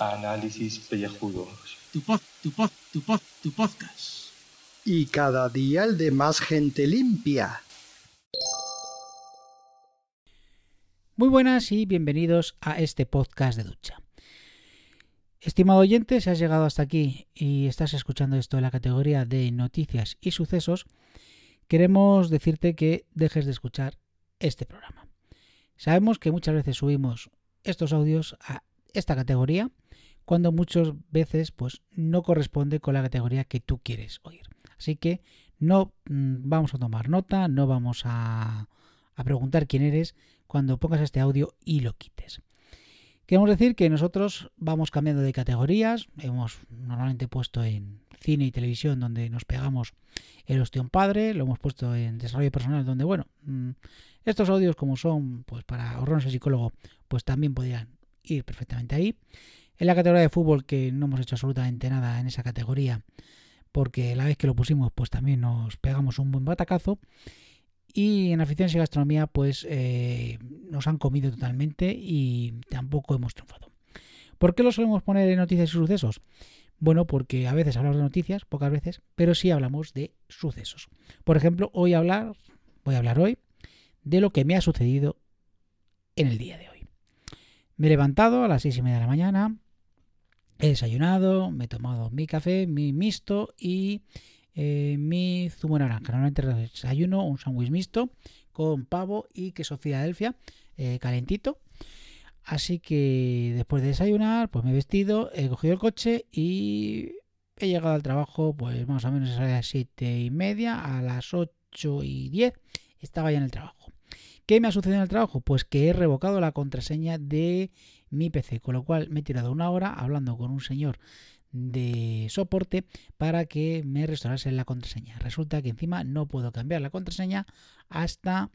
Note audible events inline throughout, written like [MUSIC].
Análisis pellejudos. Tu pod, tu pod, tu pod, tu podcast. Y cada día el de más gente limpia. Muy buenas y bienvenidos a este podcast de ducha. Estimado oyente, si has llegado hasta aquí y estás escuchando esto en la categoría de noticias y sucesos, queremos decirte que dejes de escuchar este programa. Sabemos que muchas veces subimos estos audios a esta categoría cuando muchas veces pues no corresponde con la categoría que tú quieres oír. Así que no mm, vamos a tomar nota, no vamos a, a preguntar quién eres cuando pongas este audio y lo quites. Queremos decir que nosotros vamos cambiando de categorías. Hemos normalmente puesto en cine y televisión donde nos pegamos el ostión padre. Lo hemos puesto en desarrollo personal donde, bueno, mm, estos audios como son pues para ahorrarnos el psicólogo, pues también podrían ir perfectamente ahí. En la categoría de fútbol que no hemos hecho absolutamente nada en esa categoría porque la vez que lo pusimos pues también nos pegamos un buen batacazo. Y en aficiones y gastronomía, pues eh, nos han comido totalmente y tampoco hemos triunfado. ¿Por qué lo solemos poner en noticias y sucesos? Bueno, porque a veces hablamos de noticias, pocas veces, pero sí hablamos de sucesos. Por ejemplo, hoy hablar, voy a hablar hoy de lo que me ha sucedido en el día de hoy. Me he levantado a las seis y media de la mañana, he desayunado, me he tomado mi café, mi mixto y eh, mi zumo naranja. Normalmente desayuno un sándwich mixto con pavo y queso Filadelfia eh, calentito. Así que después de desayunar, pues me he vestido, he cogido el coche y he llegado al trabajo, pues más o menos a las siete y media, a las 8 y 10 estaba ya en el trabajo. ¿Qué me ha sucedido en el trabajo? Pues que he revocado la contraseña de mi PC, con lo cual me he tirado una hora hablando con un señor de soporte para que me restaurase la contraseña. Resulta que encima no puedo cambiar la contraseña hasta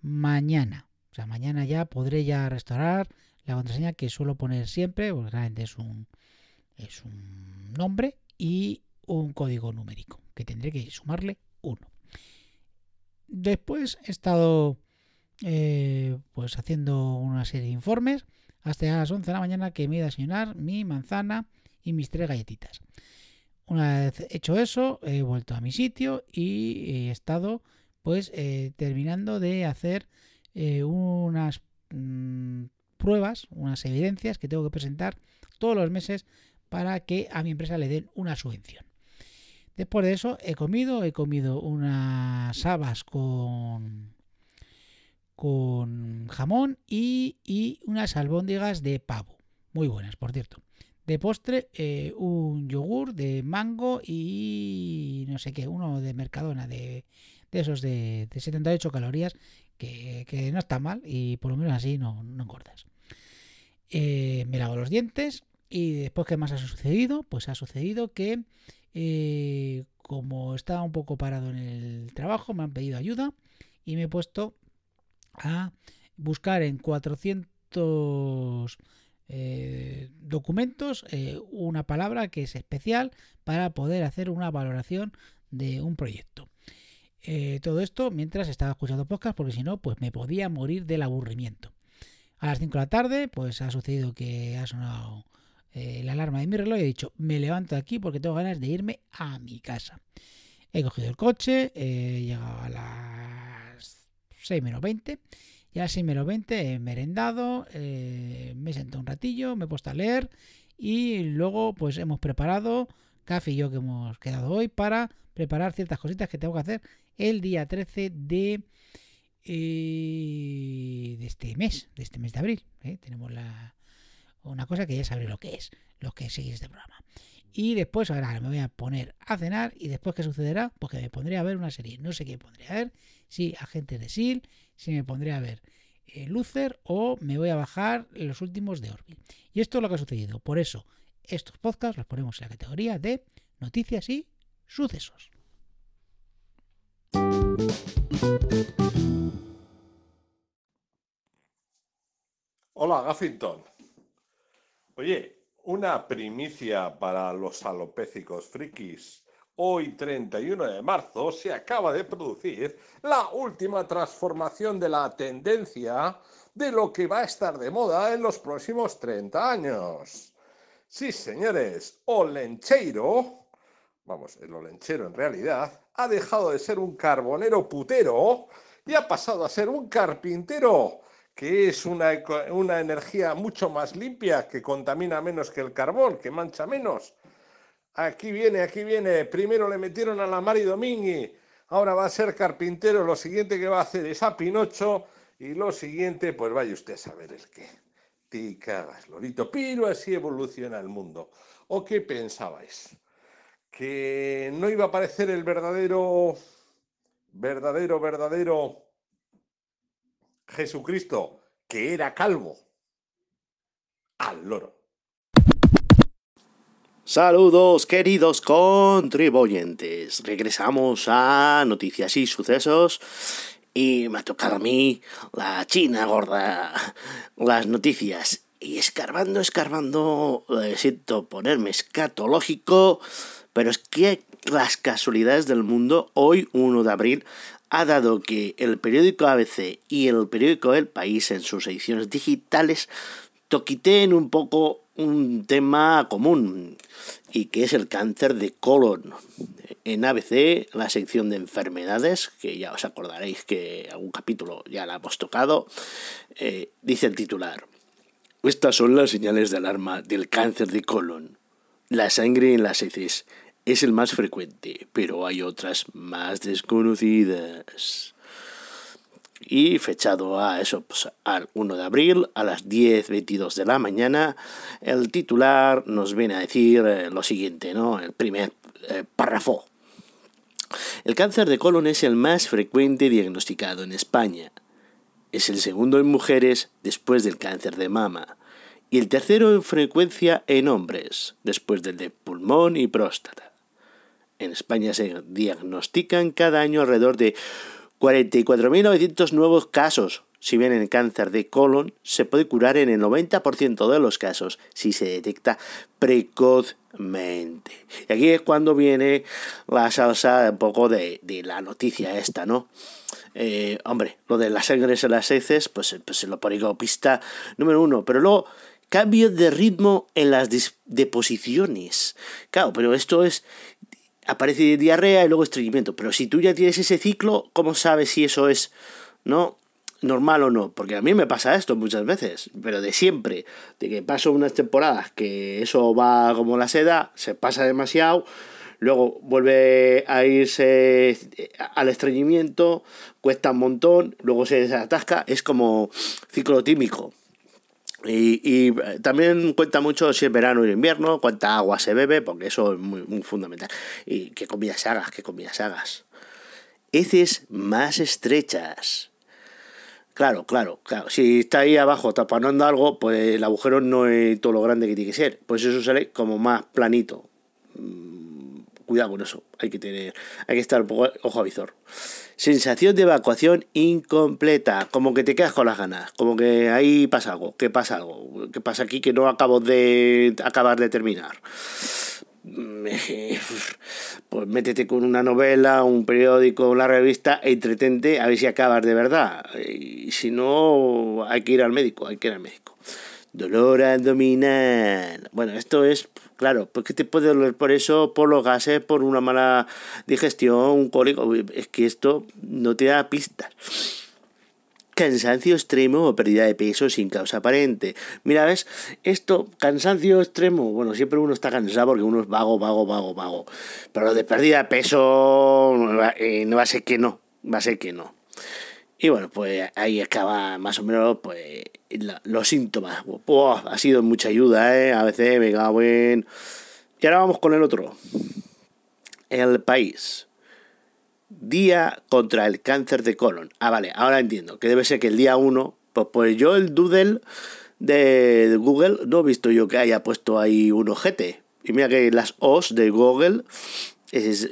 mañana. O sea, mañana ya podré ya restaurar la contraseña que suelo poner siempre, porque realmente es un, es un nombre y un código numérico, que tendré que sumarle uno. Después he estado eh, pues haciendo una serie de informes hasta las 11 de la mañana que me ido a desayunar mi manzana y mis tres galletitas. Una vez hecho eso, he vuelto a mi sitio y he estado pues eh, terminando de hacer eh, unas mm, pruebas, unas evidencias que tengo que presentar todos los meses para que a mi empresa le den una subvención. Después de eso he comido, he comido unas habas con con jamón y, y unas albóndigas de pavo. Muy buenas, por cierto. De postre, eh, un yogur de mango y no sé qué, uno de Mercadona, de, esos de, 78 calorías, que, no está mal y por lo menos así no, no engordas. Eh, me lavo los dientes y después, ¿qué más ha sucedido? Pues ha sucedido que eh, como estaba un poco parado en el trabajo, me han pedido ayuda y me he puesto a buscar en 400 eh, documentos eh, una palabra que es especial para poder hacer una valoración de un proyecto. Eh, todo esto mientras estaba escuchando podcast porque si no pues me podía morir del aburrimiento. A las 5 de la tarde pues ha sucedido que ha sonado la alarma de mi reloj y he dicho me levanto de aquí porque tengo ganas de irme a mi casa. He cogido el coche, he llegado a las 6 menos 20 ya así me lo 20 he merendado, eh, me sentado un ratillo, me he puesto a leer y luego pues hemos preparado, Café y yo que hemos quedado hoy, para preparar ciertas cositas que tengo que hacer el día 13 de, eh, de este mes, de este mes de abril. ¿eh? Tenemos la, una cosa que ya sabréis lo que es, los que seguís este programa. Y después, ahora me voy a poner a cenar y después, ¿qué sucederá? Pues me pondré a ver una serie. No sé qué pondré a ver, si Agentes de SEAL, si me pondré a ver eh, Lucer o me voy a bajar los últimos de Orville. Y esto es lo que ha sucedido. Por eso, estos podcasts los ponemos en la categoría de noticias y sucesos. Hola, Gaffington. Oye, una primicia para los alopécicos frikis. Hoy, 31 de marzo, se acaba de producir la última transformación de la tendencia de lo que va a estar de moda en los próximos 30 años. Sí, señores, Olencheiro, vamos, el Olenchero en realidad, ha dejado de ser un carbonero putero y ha pasado a ser un carpintero, que es una, una energía mucho más limpia, que contamina menos que el carbón, que mancha menos. Aquí viene, aquí viene. Primero le metieron a la Mari Domingui, ahora va a ser carpintero. Lo siguiente que va a hacer es a Pinocho y lo siguiente, pues vaya usted a saber el qué. Te cagas, Lorito. Pero así evoluciona el mundo. ¿O qué pensabais? ¿Que no iba a aparecer el verdadero, verdadero, verdadero Jesucristo, que era calvo? Al loro. Saludos queridos contribuyentes. Regresamos a noticias y sucesos y me ha tocado a mí la china gorda, las noticias. Y escarbando, escarbando, siento ponerme escatológico, pero es que las casualidades del mundo, hoy 1 de abril, ha dado que el periódico ABC y el periódico El País en sus ediciones digitales toquiteen un poco un tema común y que es el cáncer de colon. En ABC, la sección de enfermedades, que ya os acordaréis que algún capítulo ya la hemos tocado, eh, dice el titular. Estas son las señales de alarma del cáncer de colon. La sangre en las heces es el más frecuente, pero hay otras más desconocidas y fechado a eso, pues, al 1 de abril a las 10.22 de la mañana, el titular nos viene a decir eh, lo siguiente, ¿no? El primer eh, párrafo. El cáncer de colon es el más frecuente diagnosticado en España. Es el segundo en mujeres después del cáncer de mama y el tercero en frecuencia en hombres después del de pulmón y próstata. En España se diagnostican cada año alrededor de 44.900 nuevos casos. Si bien el cáncer de colon se puede curar en el 90% de los casos si se detecta precozmente. Y aquí es cuando viene la salsa un poco de, la noticia esta, ¿no? Eh, hombre, lo de las sangres en las heces, pues, pues lo pone como pista número uno. Pero luego, cambio de ritmo en las deposiciones. Claro, pero esto es aparece diarrea y luego estreñimiento. Pero si tú ya tienes ese ciclo, ¿cómo sabes si eso es no normal o no? Porque a mí me pasa esto muchas veces, pero de siempre, de que paso unas temporadas que eso va como la seda, se pasa demasiado, luego vuelve a irse al estreñimiento, cuesta un montón, luego se desatasca, es como ciclo tímico. Y, eh, también cuenta mucho si es verano o invierno, cuánta agua se bebe, porque eso es muy, fundamental. Y qué comidas hagas, qué comidas hagas. Heces más estrechas. Claro, claro, claro. Si está ahí abajo tapanando algo, pues el agujero no es todo lo grande que tiene que ser. Pues eso sale como más planito. Cuidado con eso. Hay que tener, hay que estar un poco ojo a visor. Sensación de evacuación incompleta, como que te quedas con las ganas, como que ahí pasa algo, que pasa algo, que pasa aquí que no acabo de acabar de terminar. [LAUGHS] Pues métete con una novela, un periódico, una revista entretente a ver si acabas de verdad. Y si no, hay que ir al médico, hay que ir al médico. Dolor abdominal. Bueno, esto es Claro, pues que te puede doler por eso, por los gases, por una mala digestión, un cólico. Es que esto no te da pistas. Cansancio extremo o pérdida de peso sin causa aparente. Mira, ¿ves? Esto, cansancio extremo. Bueno, siempre uno está cansado porque uno es vago, vago, vago, vago. Pero de pérdida de peso, eh, no va a ser que no. Va a ser que no. Y bueno, pues ahí acaba más o menos pues los síntomas. ha sido mucha ayuda, ¿eh? A veces me cago en... Y ahora vamos con el otro. El país. Día contra el cáncer de colon. Ah, vale, ahora entiendo. Que debe ser que el día 1, pues, pues yo el doodle de Google no he visto yo que haya puesto ahí un ojete. Y mira que las O's de Google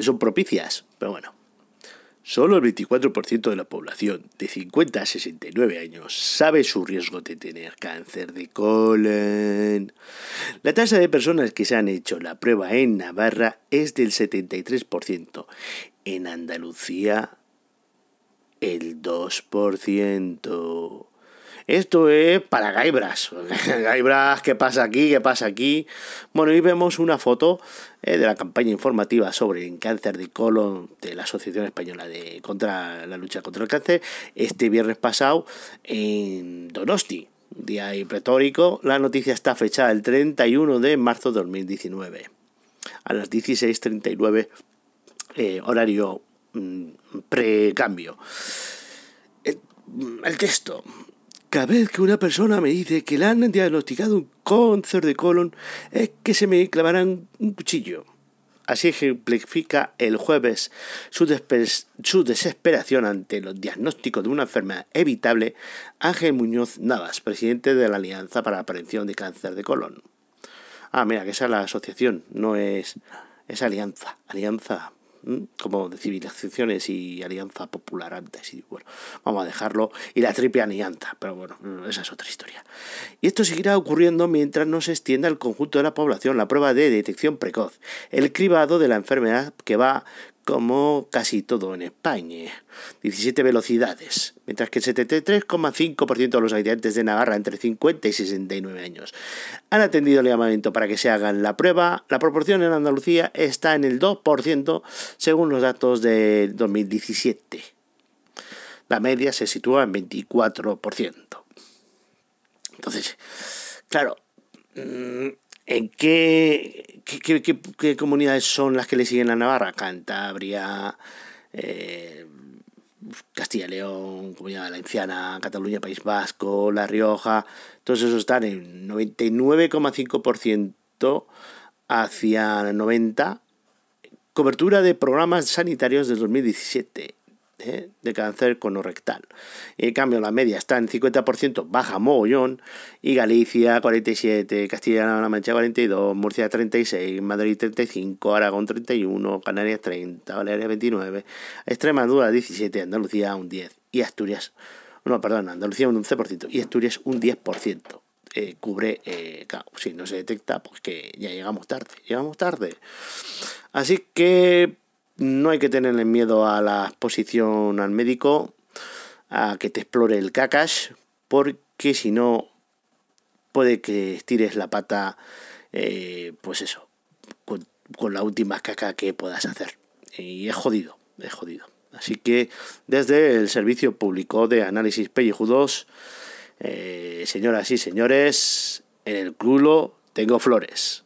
son propicias. Pero bueno. Solo el 24% de la población de 50 a 69 años sabe su riesgo de tener cáncer de colon. La tasa de personas que se han hecho la prueba en Navarra es del 73%. En Andalucía, el 2%. Esto es para Gaibras. [LAUGHS] Gaibras, ¿qué pasa aquí? ¿Qué pasa aquí? Bueno, y vemos una foto eh, de la campaña informativa sobre el cáncer de colon de la Asociación Española de contra la lucha contra el cáncer este viernes pasado en Donosti. Día pretórico. La noticia está fechada el 31 de marzo de 2019 a las 16.39 eh, horario mm, precambio. El, el texto. Cada vez que una persona me dice que le han diagnosticado un cáncer de colon, es que se me clavarán un cuchillo. Así ejemplifica el jueves su, desesperación ante los diagnósticos de una enfermedad evitable Ángel Muñoz Navas, presidente de la Alianza para la Prevención de Cáncer de Colon. Ah, mira, que esa es la asociación, no es, es alianza, alianza como de civilizaciones y alianza popular antes. Y bueno, vamos a dejarlo. Y la triple alianza, pero bueno, esa es otra historia. Y esto seguirá ocurriendo mientras no se extienda al conjunto de la población la prueba de detección precoz, el cribado de la enfermedad que va como casi todo en España. 17 velocidades, mientras que el 73,5% de los habitantes de Navarra entre 50 y 69 años han atendido el llamamiento para que se hagan la prueba. La proporción en Andalucía está en el 2% según los datos de 2017. La media se sitúa en 24%. Entonces, claro, mm, ¿En qué, qué, comunidades son las que le siguen a Navarra? Cantabria, eh, Castilla León, Comunidad Valenciana, Cataluña, País Vasco, La Rioja, todos esos están en 99,5% hacia 90%. Cobertura de programas sanitarios del 2017. ¿Eh? de cáncer conorectal. En cambio, la media está en 50%, baja mogollón, y Galicia 47, Castilla-La Mancha 42, Murcia 36, Madrid 35, Aragón 31, Canarias 30, Baleares 29, Extremadura 17, Andalucía un 10 y Asturias, no, perdón, Andalucía un 11% y Asturias un 10%. Eh, cubre, eh, claro, si no se detecta, pues que ya llegamos tarde, llegamos tarde. Así que no hay que tenerle miedo a la exposición al médico, a que te explore el cacash, porque si no, puede que estires la pata, eh, pues eso, con, la última caca que puedas hacer. Y es jodido, es jodido. Así que desde el Servicio Público de Análisis Pellejudos, eh, señoras y señores, en el culo tengo flores.